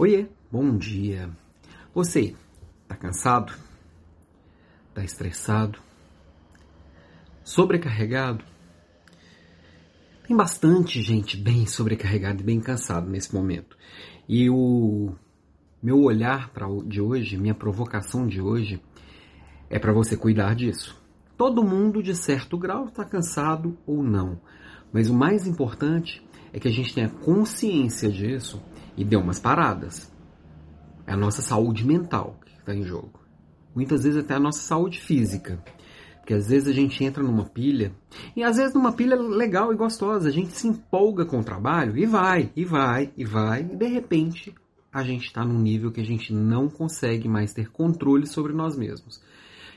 Oiê, bom dia. Você tá cansado? Tá estressado? Sobrecarregado? Tem bastante gente bem sobrecarregada e bem cansada nesse momento. E o meu olhar para de hoje, minha provocação de hoje é para você cuidar disso. Todo mundo de certo grau está cansado ou não, mas o mais importante é que a gente tenha consciência disso e dê umas paradas. É a nossa saúde mental que está em jogo. Muitas vezes até a nossa saúde física. Porque às vezes a gente entra numa pilha, e às vezes numa pilha legal e gostosa, a gente se empolga com o trabalho e vai, e vai, e vai, e de repente a gente está num nível que a gente não consegue mais ter controle sobre nós mesmos.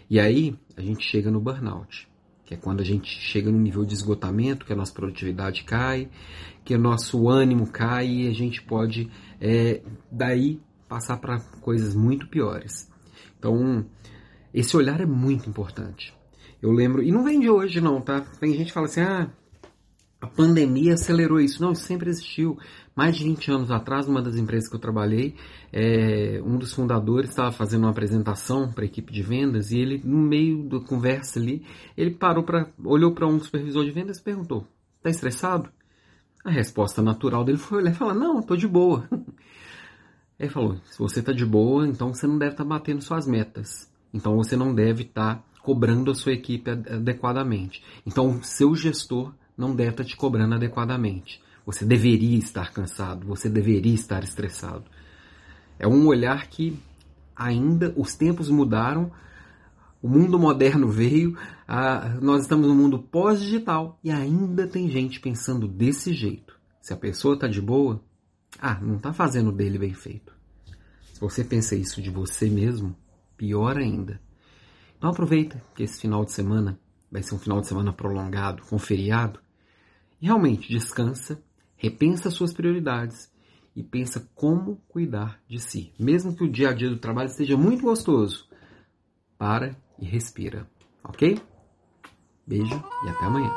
E aí a gente chega no burnout que é quando a gente chega no nível de esgotamento, que a nossa produtividade cai, que o nosso ânimo cai e a gente pode é, daí passar para coisas muito piores. Então, esse olhar é muito importante. Eu lembro, e não vem de hoje não, tá? Tem gente que fala assim, ah, a pandemia acelerou isso. Não, isso sempre existiu. Mais de 20 anos atrás, numa das empresas que eu trabalhei, é, um dos fundadores estava fazendo uma apresentação para a equipe de vendas e ele, no meio da conversa ali, ele parou para olhou para um supervisor de vendas e perguntou: "Está estressado?" A resposta natural dele foi olhar e falar: "Não, estou de boa." Ele falou: "Se você está de boa, então você não deve estar tá batendo suas metas. Então você não deve estar tá cobrando a sua equipe adequadamente. Então seu gestor não deve estar te cobrando adequadamente." Você deveria estar cansado, você deveria estar estressado. É um olhar que ainda os tempos mudaram, o mundo moderno veio, a, nós estamos no mundo pós-digital e ainda tem gente pensando desse jeito. Se a pessoa está de boa, ah, não está fazendo dele bem feito. Se você pensa isso de você mesmo, pior ainda. Então aproveita que esse final de semana vai ser um final de semana prolongado, com feriado, realmente descansa Repensa suas prioridades e pensa como cuidar de si. Mesmo que o dia a dia do trabalho esteja muito gostoso, para e respira, ok? Beijo e até amanhã.